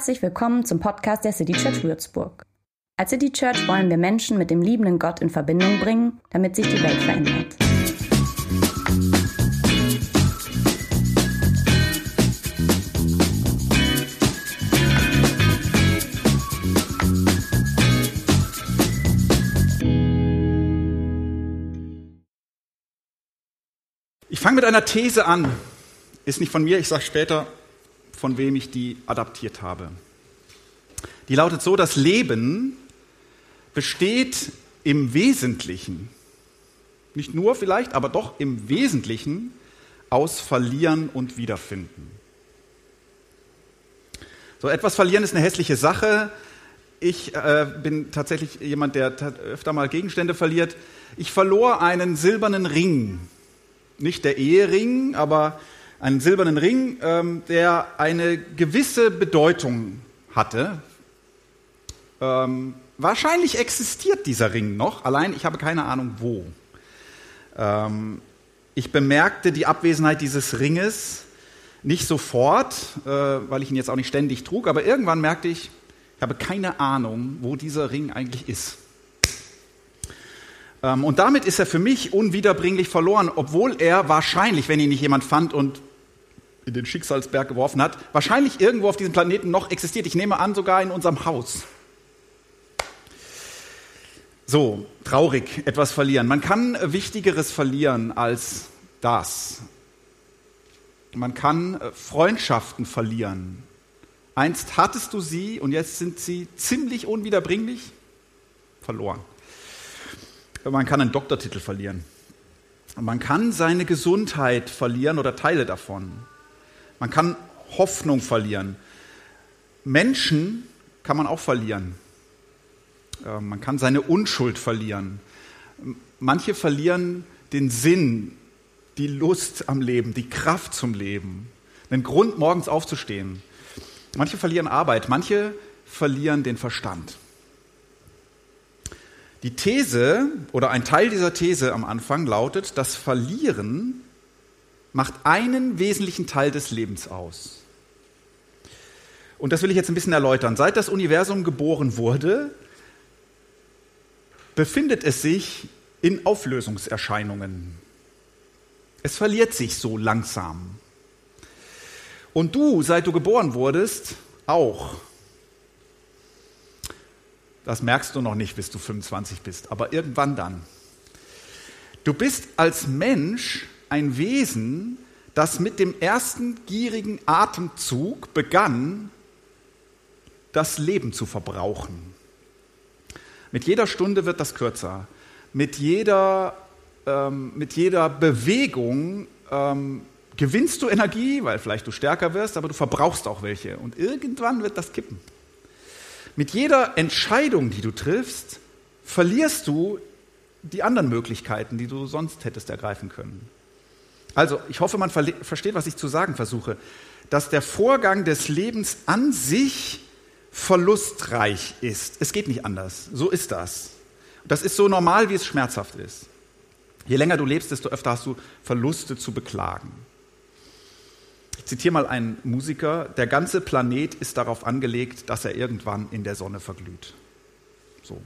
Herzlich willkommen zum Podcast der City Church Würzburg. Als City Church wollen wir Menschen mit dem liebenden Gott in Verbindung bringen, damit sich die Welt verändert. Ich fange mit einer These an. Ist nicht von mir, ich sage später, von wem ich die adaptiert habe. Die lautet so, das Leben besteht im Wesentlichen, nicht nur vielleicht, aber doch im Wesentlichen aus Verlieren und Wiederfinden. So etwas verlieren ist eine hässliche Sache. Ich äh, bin tatsächlich jemand, der öfter mal Gegenstände verliert. Ich verlor einen silbernen Ring. Nicht der Ehering, aber einen silbernen Ring, ähm, der eine gewisse Bedeutung hatte. Ähm, wahrscheinlich existiert dieser Ring noch, allein ich habe keine Ahnung wo. Ähm, ich bemerkte die Abwesenheit dieses Ringes nicht sofort, äh, weil ich ihn jetzt auch nicht ständig trug, aber irgendwann merkte ich, ich habe keine Ahnung, wo dieser Ring eigentlich ist. Ähm, und damit ist er für mich unwiederbringlich verloren, obwohl er wahrscheinlich, wenn ihn nicht jemand fand und in den Schicksalsberg geworfen hat, wahrscheinlich irgendwo auf diesem Planeten noch existiert. Ich nehme an, sogar in unserem Haus. So, traurig, etwas verlieren. Man kann Wichtigeres verlieren als das. Man kann äh, Freundschaften verlieren. Einst hattest du sie und jetzt sind sie ziemlich unwiederbringlich verloren. Man kann einen Doktortitel verlieren. Man kann seine Gesundheit verlieren oder Teile davon. Man kann Hoffnung verlieren. Menschen kann man auch verlieren. Ähm, man kann seine Unschuld verlieren. Manche verlieren den Sinn, die Lust am Leben, die Kraft zum Leben, den Grund, morgens aufzustehen. Manche verlieren Arbeit, manche verlieren den Verstand. Die These oder ein Teil dieser These am Anfang lautet, das Verlieren macht einen wesentlichen Teil des Lebens aus. Und das will ich jetzt ein bisschen erläutern. Seit das Universum geboren wurde, befindet es sich in Auflösungserscheinungen. Es verliert sich so langsam. Und du, seit du geboren wurdest, auch. Das merkst du noch nicht, bis du 25 bist, aber irgendwann dann. Du bist als Mensch ein Wesen, das mit dem ersten gierigen Atemzug begann, das Leben zu verbrauchen. Mit jeder Stunde wird das kürzer. Mit jeder, ähm, mit jeder Bewegung ähm, gewinnst du Energie, weil vielleicht du stärker wirst, aber du verbrauchst auch welche. Und irgendwann wird das kippen. Mit jeder Entscheidung, die du triffst, verlierst du die anderen Möglichkeiten, die du sonst hättest ergreifen können. Also, ich hoffe, man versteht, was ich zu sagen versuche. Dass der Vorgang des Lebens an sich verlustreich ist. Es geht nicht anders. So ist das. Das ist so normal, wie es schmerzhaft ist. Je länger du lebst, desto öfter hast du Verluste zu beklagen. Ich zitiere mal einen Musiker. Der ganze Planet ist darauf angelegt, dass er irgendwann in der Sonne verglüht. So.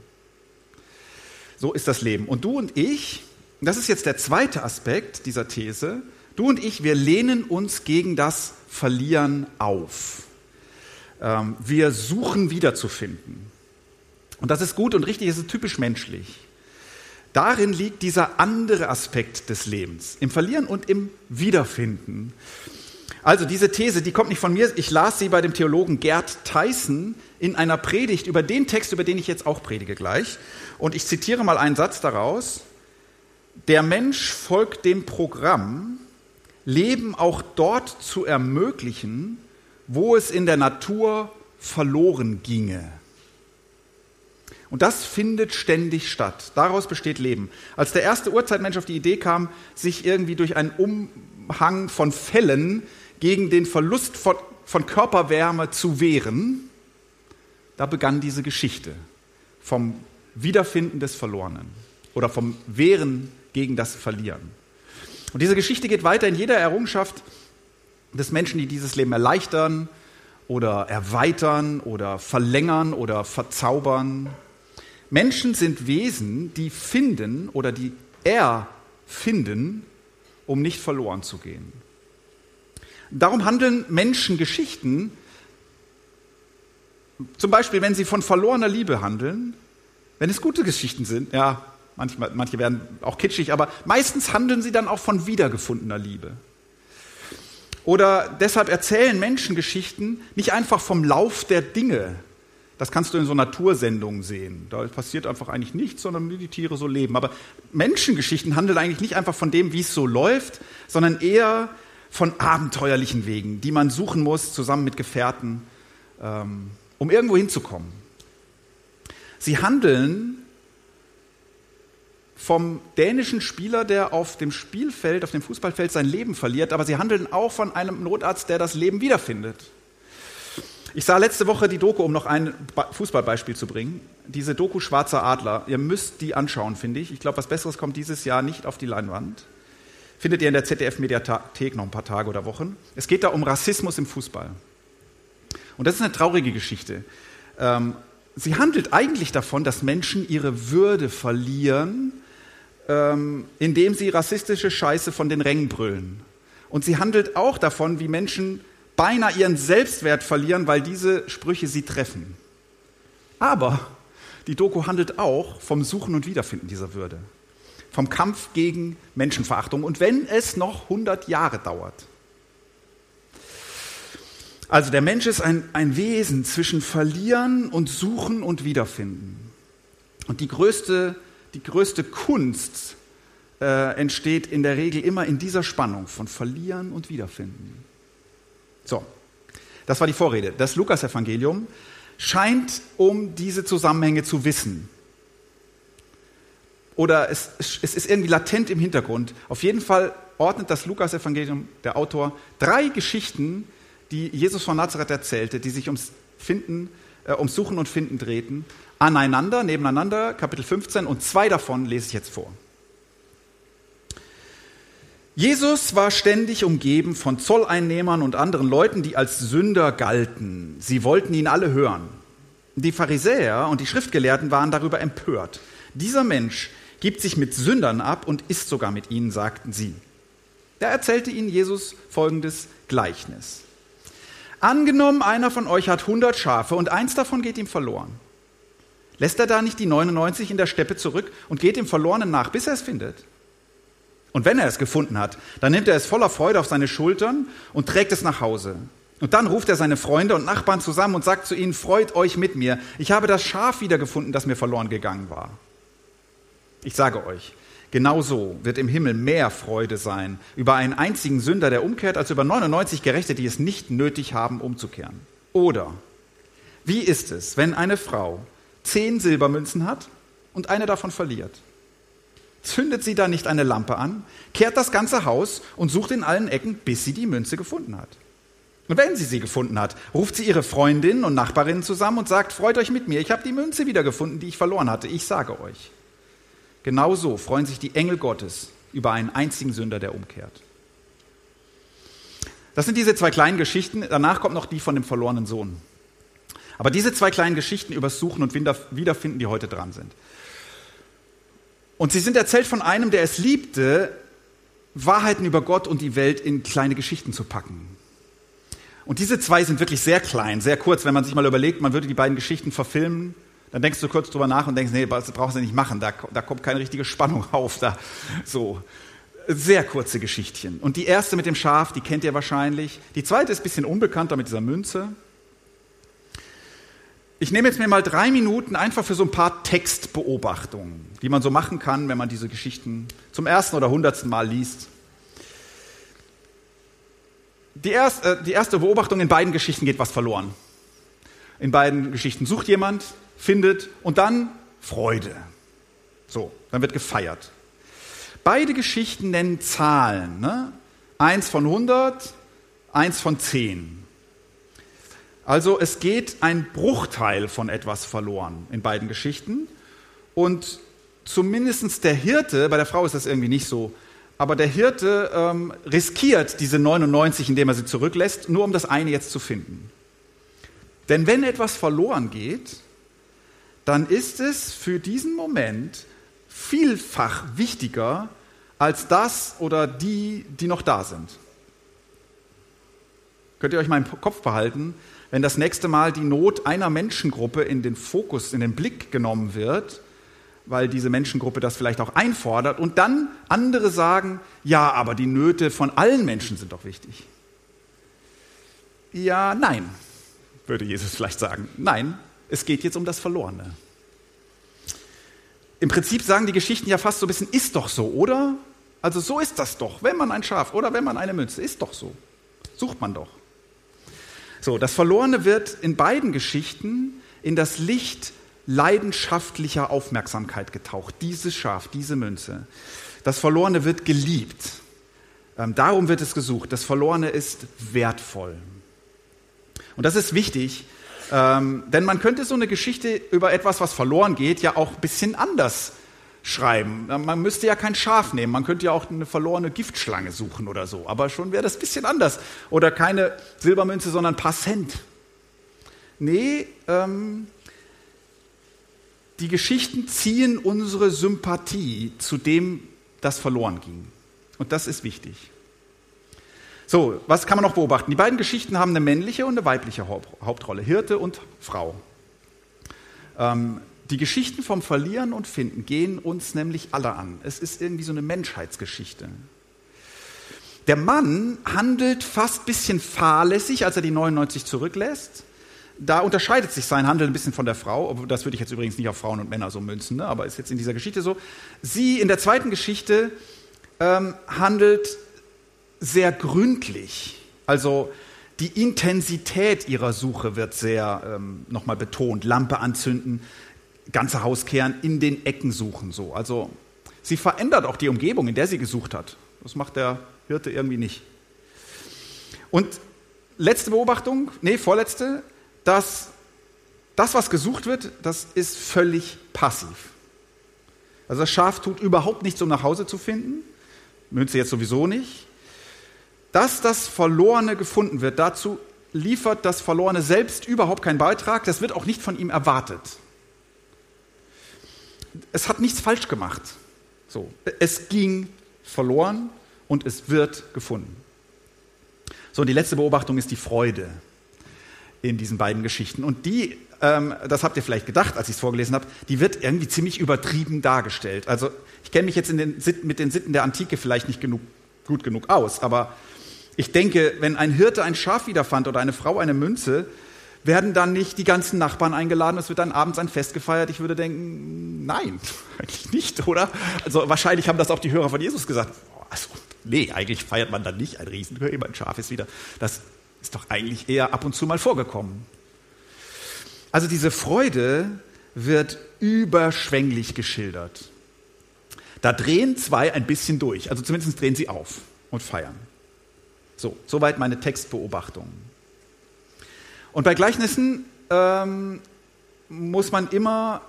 So ist das Leben. Und du und ich, das ist jetzt der zweite Aspekt dieser These. Du und ich, wir lehnen uns gegen das Verlieren auf. Ähm, wir suchen wiederzufinden. Und das ist gut und richtig, es ist typisch menschlich. Darin liegt dieser andere Aspekt des Lebens, im Verlieren und im Wiederfinden. Also diese These, die kommt nicht von mir, ich las sie bei dem Theologen Gerd Tyson in einer Predigt über den Text, über den ich jetzt auch predige gleich. Und ich zitiere mal einen Satz daraus. Der Mensch folgt dem Programm, Leben auch dort zu ermöglichen, wo es in der Natur verloren ginge. Und das findet ständig statt. Daraus besteht Leben. Als der erste Urzeitmensch auf die Idee kam, sich irgendwie durch einen Umhang von Fällen gegen den Verlust von, von Körperwärme zu wehren, da begann diese Geschichte vom Wiederfinden des Verlorenen oder vom Wehren gegen das Verlieren. Und diese Geschichte geht weiter in jeder Errungenschaft des Menschen, die dieses Leben erleichtern oder erweitern oder verlängern oder verzaubern. Menschen sind Wesen, die finden oder die erfinden, um nicht verloren zu gehen. Darum handeln Menschen Geschichten, zum Beispiel, wenn sie von verlorener Liebe handeln, wenn es gute Geschichten sind, ja, manchmal, manche werden auch kitschig, aber meistens handeln sie dann auch von wiedergefundener Liebe. Oder deshalb erzählen Menschen Geschichten nicht einfach vom Lauf der Dinge. Das kannst du in so Natursendungen sehen. Da passiert einfach eigentlich nichts, sondern wie die Tiere so leben. Aber Menschengeschichten handeln eigentlich nicht einfach von dem, wie es so läuft, sondern eher von abenteuerlichen Wegen, die man suchen muss, zusammen mit Gefährten, ähm, um irgendwo hinzukommen. Sie handeln vom dänischen Spieler, der auf dem Spielfeld, auf dem Fußballfeld sein Leben verliert, aber sie handeln auch von einem Notarzt, der das Leben wiederfindet. Ich sah letzte Woche die Doku, um noch ein Fußballbeispiel zu bringen. Diese Doku Schwarzer Adler. Ihr müsst die anschauen, finde ich. Ich glaube, was Besseres kommt dieses Jahr nicht auf die Leinwand. Findet ihr in der ZDF-Mediathek noch ein paar Tage oder Wochen. Es geht da um Rassismus im Fußball. Und das ist eine traurige Geschichte. Ähm, sie handelt eigentlich davon, dass Menschen ihre Würde verlieren, ähm, indem sie rassistische Scheiße von den Rängen brüllen. Und sie handelt auch davon, wie Menschen beinahe ihren Selbstwert verlieren, weil diese Sprüche sie treffen. Aber die Doku handelt auch vom Suchen und Wiederfinden dieser Würde, vom Kampf gegen Menschenverachtung und wenn es noch 100 Jahre dauert. Also der Mensch ist ein, ein Wesen zwischen Verlieren und Suchen und Wiederfinden. Und die größte die größte Kunst äh, entsteht in der Regel immer in dieser Spannung von Verlieren und Wiederfinden. So, das war die Vorrede. Das Lukas-Evangelium scheint um diese Zusammenhänge zu wissen. Oder es, es ist irgendwie latent im Hintergrund. Auf jeden Fall ordnet das Lukas-Evangelium, der Autor, drei Geschichten, die Jesus von Nazareth erzählte, die sich ums Finden, äh, ums Suchen und Finden drehten, aneinander, nebeneinander, Kapitel 15, und zwei davon lese ich jetzt vor. Jesus war ständig umgeben von Zolleinnehmern und anderen Leuten, die als Sünder galten. Sie wollten ihn alle hören. Die Pharisäer und die Schriftgelehrten waren darüber empört. Dieser Mensch gibt sich mit Sündern ab und isst sogar mit ihnen, sagten sie. Da erzählte ihnen Jesus folgendes Gleichnis. Angenommen, einer von euch hat hundert Schafe und eins davon geht ihm verloren. Lässt er da nicht die 99 in der Steppe zurück und geht dem Verlorenen nach, bis er es findet? Und wenn er es gefunden hat, dann nimmt er es voller Freude auf seine Schultern und trägt es nach Hause. Und dann ruft er seine Freunde und Nachbarn zusammen und sagt zu ihnen, freut euch mit mir, ich habe das Schaf wiedergefunden, das mir verloren gegangen war. Ich sage euch, genauso wird im Himmel mehr Freude sein über einen einzigen Sünder, der umkehrt, als über 99 Gerechte, die es nicht nötig haben, umzukehren. Oder, wie ist es, wenn eine Frau zehn Silbermünzen hat und eine davon verliert. Zündet sie da nicht eine Lampe an, kehrt das ganze Haus und sucht in allen Ecken, bis sie die Münze gefunden hat. Und wenn sie sie gefunden hat, ruft sie ihre Freundinnen und Nachbarinnen zusammen und sagt, freut euch mit mir, ich habe die Münze wiedergefunden, die ich verloren hatte, ich sage euch. Genauso freuen sich die Engel Gottes über einen einzigen Sünder, der umkehrt. Das sind diese zwei kleinen Geschichten, danach kommt noch die von dem verlorenen Sohn. Aber diese zwei kleinen Geschichten über Suchen und Wiederfinden, die heute dran sind. Und sie sind erzählt von einem, der es liebte, Wahrheiten über Gott und die Welt in kleine Geschichten zu packen. Und diese zwei sind wirklich sehr klein, sehr kurz. Wenn man sich mal überlegt, man würde die beiden Geschichten verfilmen, dann denkst du kurz drüber nach und denkst, nee, das brauchst du nicht machen, da, da kommt keine richtige Spannung auf. Da, so. Sehr kurze Geschichtchen. Und die erste mit dem Schaf, die kennt ihr wahrscheinlich. Die zweite ist ein bisschen unbekannter mit dieser Münze. Ich nehme jetzt mir mal drei Minuten einfach für so ein paar Textbeobachtungen, die man so machen kann, wenn man diese Geschichten zum ersten oder hundertsten Mal liest. Die erste, äh, die erste Beobachtung in beiden Geschichten geht was verloren. In beiden Geschichten sucht jemand, findet und dann Freude. So, dann wird gefeiert. Beide Geschichten nennen Zahlen. Ne? Eins von 100, eins von 10. Also es geht ein Bruchteil von etwas verloren in beiden Geschichten. Und zumindest der Hirte, bei der Frau ist das irgendwie nicht so, aber der Hirte ähm, riskiert diese 99, indem er sie zurücklässt, nur um das eine jetzt zu finden. Denn wenn etwas verloren geht, dann ist es für diesen Moment vielfach wichtiger als das oder die, die noch da sind. Könnt ihr euch mal im Kopf behalten, wenn das nächste Mal die Not einer Menschengruppe in den Fokus, in den Blick genommen wird, weil diese Menschengruppe das vielleicht auch einfordert und dann andere sagen, ja, aber die Nöte von allen Menschen sind doch wichtig. Ja, nein, würde Jesus vielleicht sagen. Nein, es geht jetzt um das Verlorene. Im Prinzip sagen die Geschichten ja fast so ein bisschen, ist doch so, oder? Also so ist das doch, wenn man ein Schaf oder wenn man eine Münze, ist doch so. Sucht man doch. So, das Verlorene wird in beiden Geschichten in das Licht leidenschaftlicher Aufmerksamkeit getaucht. Dieses Schaf, diese Münze. Das Verlorene wird geliebt. Ähm, darum wird es gesucht. Das Verlorene ist wertvoll. Und das ist wichtig, ähm, denn man könnte so eine Geschichte über etwas, was verloren geht, ja auch ein bisschen anders schreiben. Man müsste ja kein Schaf nehmen, man könnte ja auch eine verlorene Giftschlange suchen oder so, aber schon wäre das ein bisschen anders. Oder keine Silbermünze, sondern ein paar Cent. Nee, ähm, die Geschichten ziehen unsere Sympathie zu dem, das verloren ging. Und das ist wichtig. So, was kann man noch beobachten? Die beiden Geschichten haben eine männliche und eine weibliche Hauptrolle, Hirte und Frau. Ähm, die Geschichten vom Verlieren und Finden gehen uns nämlich alle an. Es ist irgendwie so eine Menschheitsgeschichte. Der Mann handelt fast ein bisschen fahrlässig, als er die 99 zurücklässt. Da unterscheidet sich sein Handeln ein bisschen von der Frau. Das würde ich jetzt übrigens nicht auf Frauen und Männer so münzen, ne? aber ist jetzt in dieser Geschichte so. Sie in der zweiten Geschichte ähm, handelt sehr gründlich. Also die Intensität ihrer Suche wird sehr ähm, nochmal betont. Lampe anzünden, ganze Haus kehren, in den Ecken suchen. So. Also sie verändert auch die Umgebung, in der sie gesucht hat. Das macht der Hirte irgendwie nicht. Und letzte Beobachtung, nee, vorletzte, dass das, was gesucht wird, das ist völlig passiv. Also das Schaf tut überhaupt nichts, um nach Hause zu finden. Münze jetzt sowieso nicht. Dass das Verlorene gefunden wird, dazu liefert das Verlorene selbst überhaupt keinen Beitrag. Das wird auch nicht von ihm erwartet. Es hat nichts falsch gemacht. So, es ging verloren und es wird gefunden. So, und die letzte Beobachtung ist die Freude in diesen beiden Geschichten. Und die, ähm, das habt ihr vielleicht gedacht, als ich es vorgelesen habe, die wird irgendwie ziemlich übertrieben dargestellt. Also ich kenne mich jetzt den, mit den Sitten der Antike vielleicht nicht genug, gut genug aus, aber ich denke, wenn ein Hirte ein Schaf wiederfand oder eine Frau eine Münze, werden dann nicht die ganzen Nachbarn eingeladen, es wird dann abends ein Fest gefeiert. Ich würde denken, nein, eigentlich nicht, oder? Also wahrscheinlich haben das auch die Hörer von Jesus gesagt. Also, nee, eigentlich feiert man dann nicht ein Riesen, ein Schaf ist wieder. Das ist doch eigentlich eher ab und zu mal vorgekommen. Also diese Freude wird überschwänglich geschildert. Da drehen zwei ein bisschen durch, also zumindest drehen sie auf und feiern. So, soweit meine Textbeobachtung. Und bei Gleichnissen ähm, muss man immer,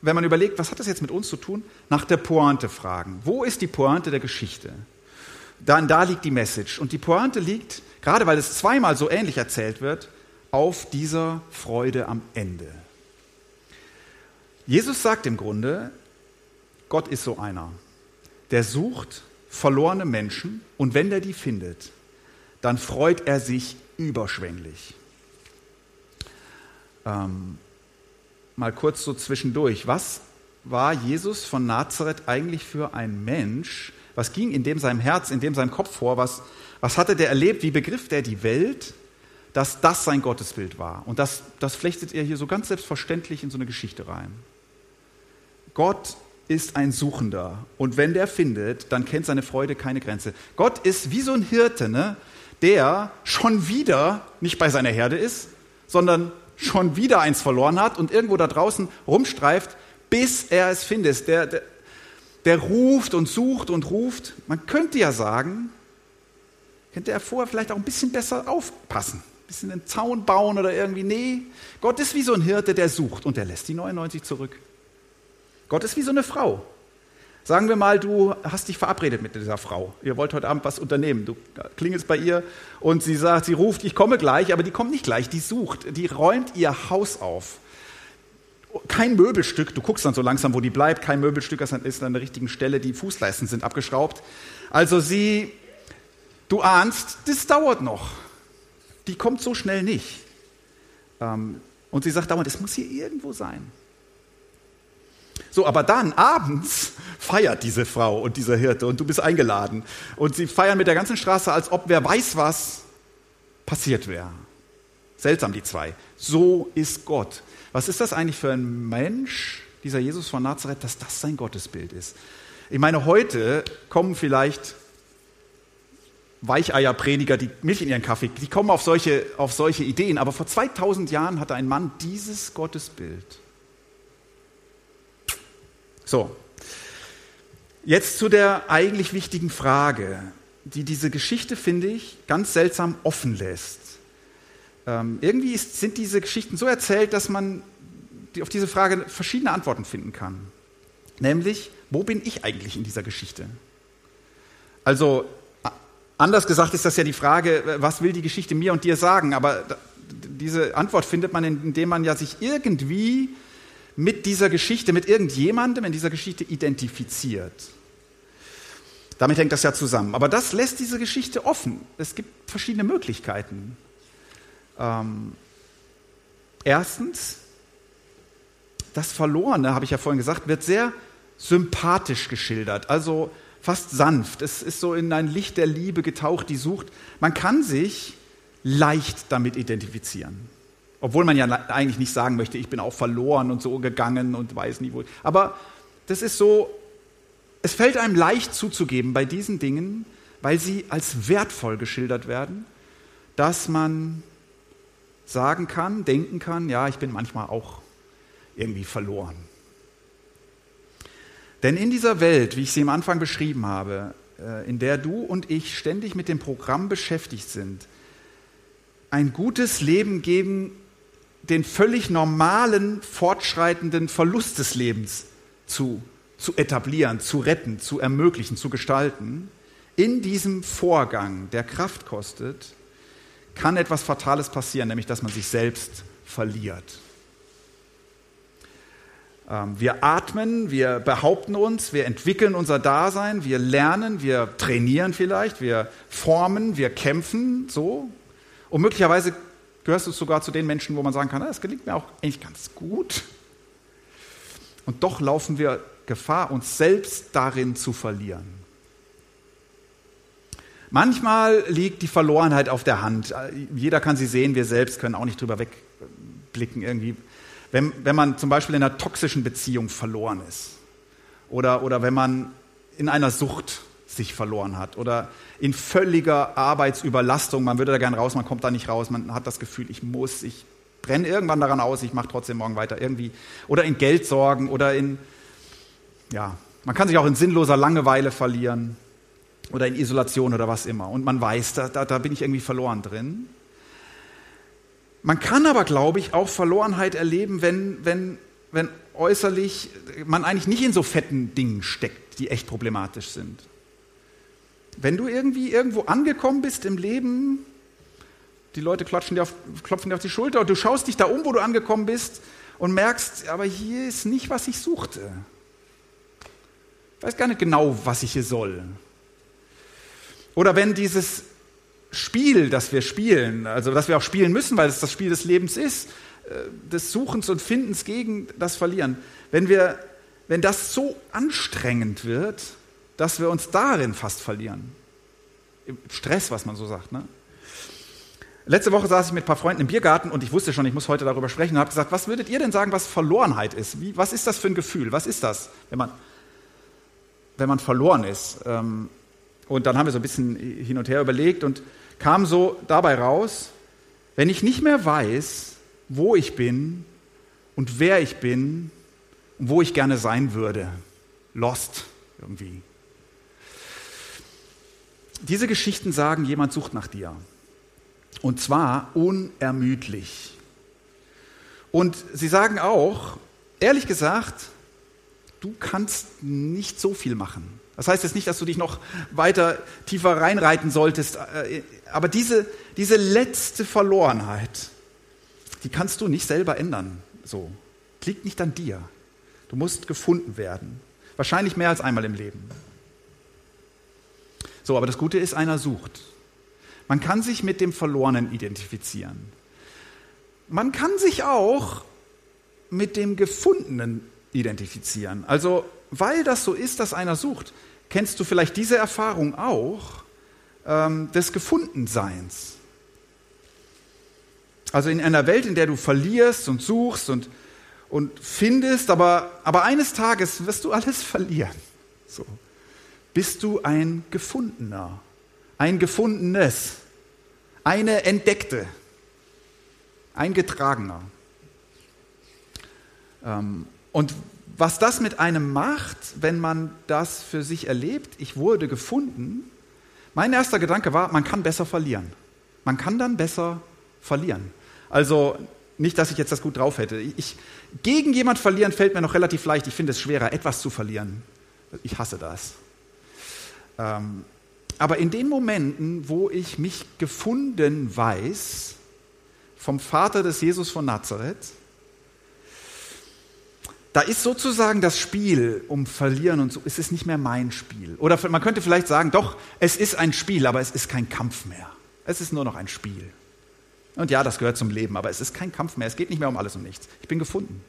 wenn man überlegt, was hat das jetzt mit uns zu tun, nach der Pointe fragen. Wo ist die Pointe der Geschichte? Dann da liegt die Message. Und die Pointe liegt, gerade weil es zweimal so ähnlich erzählt wird, auf dieser Freude am Ende. Jesus sagt im Grunde, Gott ist so einer, der sucht verlorene Menschen und wenn er die findet, dann freut er sich überschwänglich. Ähm, mal kurz so zwischendurch. Was war Jesus von Nazareth eigentlich für ein Mensch? Was ging in dem seinem Herz, in dem seinem Kopf vor? Was, was hatte der erlebt? Wie begriff der die Welt, dass das sein Gottesbild war? Und das, das flechtet er hier so ganz selbstverständlich in so eine Geschichte rein. Gott ist ein Suchender. Und wenn der findet, dann kennt seine Freude keine Grenze. Gott ist wie so ein Hirte, ne? der schon wieder nicht bei seiner Herde ist, sondern schon wieder eins verloren hat und irgendwo da draußen rumstreift, bis er es findet. Der, der, der ruft und sucht und ruft. Man könnte ja sagen, könnte er vorher vielleicht auch ein bisschen besser aufpassen, ein bisschen den Zaun bauen oder irgendwie. Nee, Gott ist wie so ein Hirte, der sucht und der lässt die 99 zurück. Gott ist wie so eine Frau. Sagen wir mal, du hast dich verabredet mit dieser Frau. Ihr wollt heute Abend was unternehmen. Du klingelst bei ihr und sie sagt, sie ruft, ich komme gleich, aber die kommt nicht gleich, die sucht, die räumt ihr Haus auf. Kein Möbelstück, du guckst dann so langsam, wo die bleibt, kein Möbelstück ist an der richtigen Stelle, die Fußleisten sind abgeschraubt. Also sie, du ahnst, das dauert noch. Die kommt so schnell nicht. Ähm, und sie sagt dauernd, es muss hier irgendwo sein. So, aber dann abends feiert diese Frau und dieser Hirte und du bist eingeladen. Und sie feiern mit der ganzen Straße, als ob wer weiß was passiert wäre. Seltsam, die zwei. So ist Gott. Was ist das eigentlich für ein Mensch, dieser Jesus von Nazareth, dass das sein Gottesbild ist? Ich meine, heute kommen vielleicht Weicheierprediger, die Milch in ihren Kaffee, die kommen auf solche, auf solche Ideen. Aber vor 2000 Jahren hatte ein Mann dieses Gottesbild. So, jetzt zu der eigentlich wichtigen Frage, die diese Geschichte, finde ich, ganz seltsam offen lässt. Ähm, irgendwie ist, sind diese Geschichten so erzählt, dass man auf diese Frage verschiedene Antworten finden kann. Nämlich, wo bin ich eigentlich in dieser Geschichte? Also, anders gesagt ist das ja die Frage, was will die Geschichte mir und dir sagen? Aber diese Antwort findet man, indem man ja sich irgendwie mit dieser Geschichte, mit irgendjemandem in dieser Geschichte identifiziert. Damit hängt das ja zusammen. Aber das lässt diese Geschichte offen. Es gibt verschiedene Möglichkeiten. Ähm, erstens, das Verlorene, habe ich ja vorhin gesagt, wird sehr sympathisch geschildert, also fast sanft. Es ist so in ein Licht der Liebe getaucht, die sucht. Man kann sich leicht damit identifizieren. Obwohl man ja eigentlich nicht sagen möchte, ich bin auch verloren und so gegangen und weiß nie wo. Aber das ist so, es fällt einem leicht zuzugeben bei diesen Dingen, weil sie als wertvoll geschildert werden, dass man sagen kann, denken kann, ja, ich bin manchmal auch irgendwie verloren. Denn in dieser Welt, wie ich sie am Anfang beschrieben habe, äh, in der du und ich ständig mit dem Programm beschäftigt sind, ein gutes Leben geben den völlig normalen, fortschreitenden Verlust des Lebens zu, zu etablieren, zu retten, zu ermöglichen, zu gestalten, in diesem Vorgang, der Kraft kostet, kann etwas Fatales passieren, nämlich dass man sich selbst verliert. Ähm, wir atmen, wir behaupten uns, wir entwickeln unser Dasein, wir lernen, wir trainieren vielleicht, wir formen, wir kämpfen, so. Und möglicherweise gehörst du sogar zu den Menschen, wo man sagen kann, ah, das gelingt mir auch eigentlich ganz gut. Und doch laufen wir Gefahr, uns selbst darin zu verlieren. Manchmal liegt die Verlorenheit auf der Hand. Jeder kann sie sehen, wir selbst können auch nicht drüber wegblicken irgendwie. Wenn, wenn man zum Beispiel in einer toxischen Beziehung verloren ist oder, oder wenn man in einer Sucht sich verloren hat oder in völliger Arbeitsüberlastung, man würde da gern raus, man kommt da nicht raus, man hat das Gefühl, ich muss, ich brenne irgendwann daran aus, ich mache trotzdem morgen weiter irgendwie oder in Geldsorgen oder in, ja, man kann sich auch in sinnloser Langeweile verlieren oder in Isolation oder was immer und man weiß, da, da, da bin ich irgendwie verloren drin. Man kann aber, glaube ich, auch Verlorenheit erleben, wenn, wenn, wenn äußerlich man eigentlich nicht in so fetten Dingen steckt, die echt problematisch sind. Wenn du irgendwie irgendwo angekommen bist im Leben, die Leute klatschen dir auf, klopfen dir auf die Schulter und du schaust dich da um, wo du angekommen bist und merkst, aber hier ist nicht, was ich suchte. Ich weiß gar nicht genau, was ich hier soll. Oder wenn dieses Spiel, das wir spielen, also das wir auch spielen müssen, weil es das Spiel des Lebens ist, äh, des Suchens und Findens gegen das Verlieren, wenn, wir, wenn das so anstrengend wird, dass wir uns darin fast verlieren. Im Stress, was man so sagt. Ne? Letzte Woche saß ich mit ein paar Freunden im Biergarten und ich wusste schon, ich muss heute darüber sprechen und habe gesagt, was würdet ihr denn sagen, was Verlorenheit ist? Wie, was ist das für ein Gefühl? Was ist das, wenn man, wenn man verloren ist? Ähm, und dann haben wir so ein bisschen hin und her überlegt und kam so dabei raus, wenn ich nicht mehr weiß, wo ich bin und wer ich bin und wo ich gerne sein würde. Lost irgendwie. Diese Geschichten sagen, jemand sucht nach dir. Und zwar unermüdlich. Und sie sagen auch, ehrlich gesagt, du kannst nicht so viel machen. Das heißt jetzt nicht, dass du dich noch weiter tiefer reinreiten solltest, äh, aber diese, diese letzte Verlorenheit, die kannst du nicht selber ändern. So. Liegt nicht an dir. Du musst gefunden werden. Wahrscheinlich mehr als einmal im Leben. So, aber das Gute ist, einer sucht. Man kann sich mit dem Verlorenen identifizieren. Man kann sich auch mit dem Gefundenen identifizieren. Also, weil das so ist, dass einer sucht, kennst du vielleicht diese Erfahrung auch ähm, des Gefundenseins. Also in einer Welt, in der du verlierst und suchst und, und findest, aber, aber eines Tages wirst du alles verlieren. So. Bist du ein Gefundener, ein Gefundenes, eine Entdeckte, ein Getragener. Ähm, und was das mit einem macht, wenn man das für sich erlebt, ich wurde gefunden, mein erster Gedanke war, man kann besser verlieren. Man kann dann besser verlieren. Also nicht, dass ich jetzt das gut drauf hätte. Ich, gegen jemand verlieren fällt mir noch relativ leicht. Ich finde es schwerer, etwas zu verlieren. Ich hasse das. Ähm, aber in den Momenten, wo ich mich gefunden weiß vom Vater des Jesus von Nazareth, da ist sozusagen das Spiel um Verlieren und so, es ist nicht mehr mein Spiel. Oder man könnte vielleicht sagen, doch, es ist ein Spiel, aber es ist kein Kampf mehr. Es ist nur noch ein Spiel. Und ja, das gehört zum Leben, aber es ist kein Kampf mehr. Es geht nicht mehr um alles und nichts. Ich bin gefunden.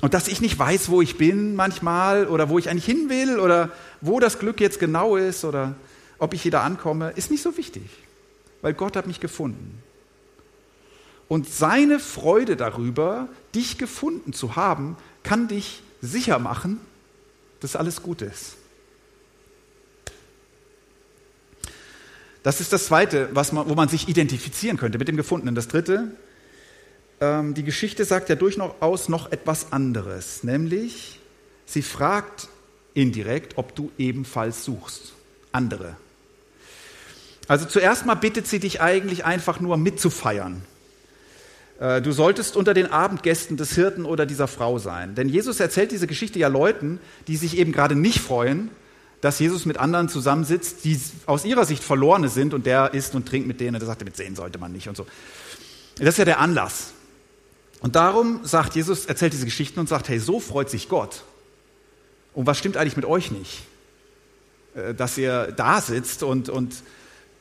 Und dass ich nicht weiß, wo ich bin manchmal oder wo ich eigentlich hin will oder wo das Glück jetzt genau ist oder ob ich wieder ankomme, ist nicht so wichtig, weil Gott hat mich gefunden. Und seine Freude darüber, dich gefunden zu haben, kann dich sicher machen, dass alles gut ist. Das ist das Zweite, was man, wo man sich identifizieren könnte mit dem Gefundenen. Das Dritte, ähm, die Geschichte sagt ja durchaus noch etwas anderes, nämlich sie fragt indirekt, ob du ebenfalls suchst. Andere. Also zuerst mal bittet sie dich eigentlich einfach nur mitzufeiern. Äh, du solltest unter den Abendgästen des Hirten oder dieser Frau sein. Denn Jesus erzählt diese Geschichte ja Leuten, die sich eben gerade nicht freuen, dass Jesus mit anderen zusammensitzt, die aus ihrer Sicht Verlorene sind und der isst und trinkt mit denen. Und der sagt, mit sehen sollte man nicht und so. Das ist ja der Anlass. Und darum sagt Jesus, erzählt diese Geschichten und sagt, hey, so freut sich Gott. Und was stimmt eigentlich mit euch nicht? Äh, dass ihr da sitzt und, und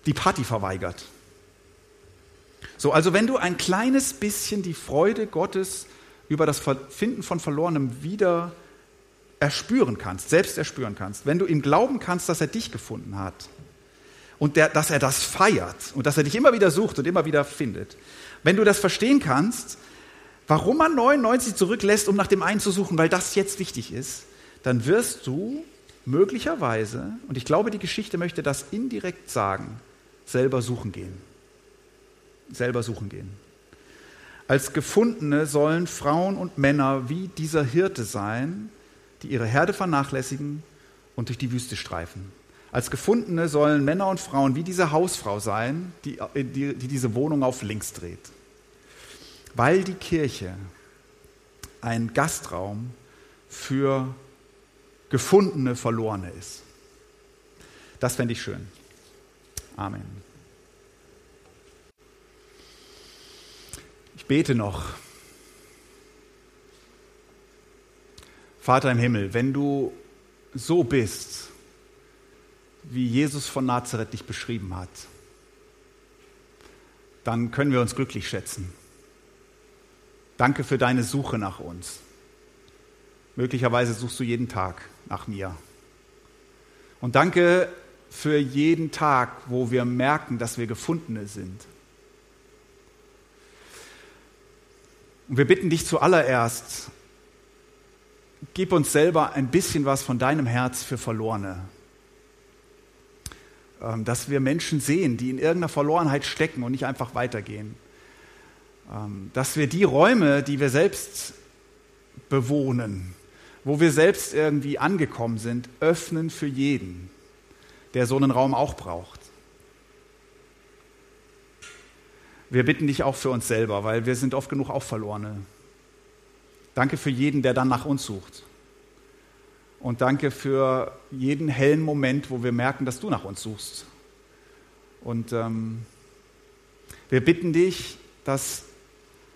die Party verweigert. So, also wenn du ein kleines bisschen die Freude Gottes über das Finden von Verlorenem wieder erspüren kannst, selbst erspüren kannst, wenn du ihm glauben kannst, dass er dich gefunden hat und der, dass er das feiert und dass er dich immer wieder sucht und immer wieder findet, wenn du das verstehen kannst, warum man 99 zurücklässt, um nach dem einen zu suchen, weil das jetzt wichtig ist, dann wirst du möglicherweise, und ich glaube, die Geschichte möchte das indirekt sagen, selber suchen gehen selber suchen gehen. Als Gefundene sollen Frauen und Männer wie dieser Hirte sein, die ihre Herde vernachlässigen und durch die Wüste streifen. Als Gefundene sollen Männer und Frauen wie diese Hausfrau sein, die, die, die diese Wohnung auf links dreht. Weil die Kirche ein Gastraum für gefundene Verlorene ist. Das fände ich schön. Amen. bete noch. Vater im Himmel, wenn du so bist, wie Jesus von Nazareth dich beschrieben hat, dann können wir uns glücklich schätzen. Danke für deine Suche nach uns. Möglicherweise suchst du jeden Tag nach mir. Und danke für jeden Tag, wo wir merken, dass wir Gefundene sind. Und wir bitten dich zuallererst, gib uns selber ein bisschen was von deinem Herz für Verlorene. Ähm, dass wir Menschen sehen, die in irgendeiner Verlorenheit stecken und nicht einfach weitergehen. Ähm, dass wir die Räume, die wir selbst bewohnen, wo wir selbst irgendwie angekommen sind, öffnen für jeden, der so einen Raum auch braucht. Wir bitten dich auch für uns selber, weil wir sind oft genug auch Verlorene. Danke für jeden, der dann nach uns sucht. Und danke für jeden hellen Moment, wo wir merken, dass du nach uns suchst. Und ähm, wir bitten dich, dass,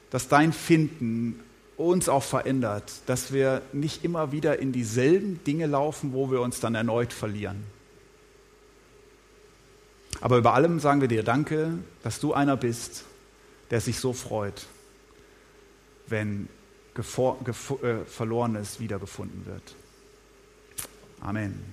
dass dein Finden uns auch verändert, dass wir nicht immer wieder in dieselben Dinge laufen, wo wir uns dann erneut verlieren. Aber über allem sagen wir dir Danke, dass du einer bist, der sich so freut, wenn äh, Verlorenes wiedergefunden wird. Amen.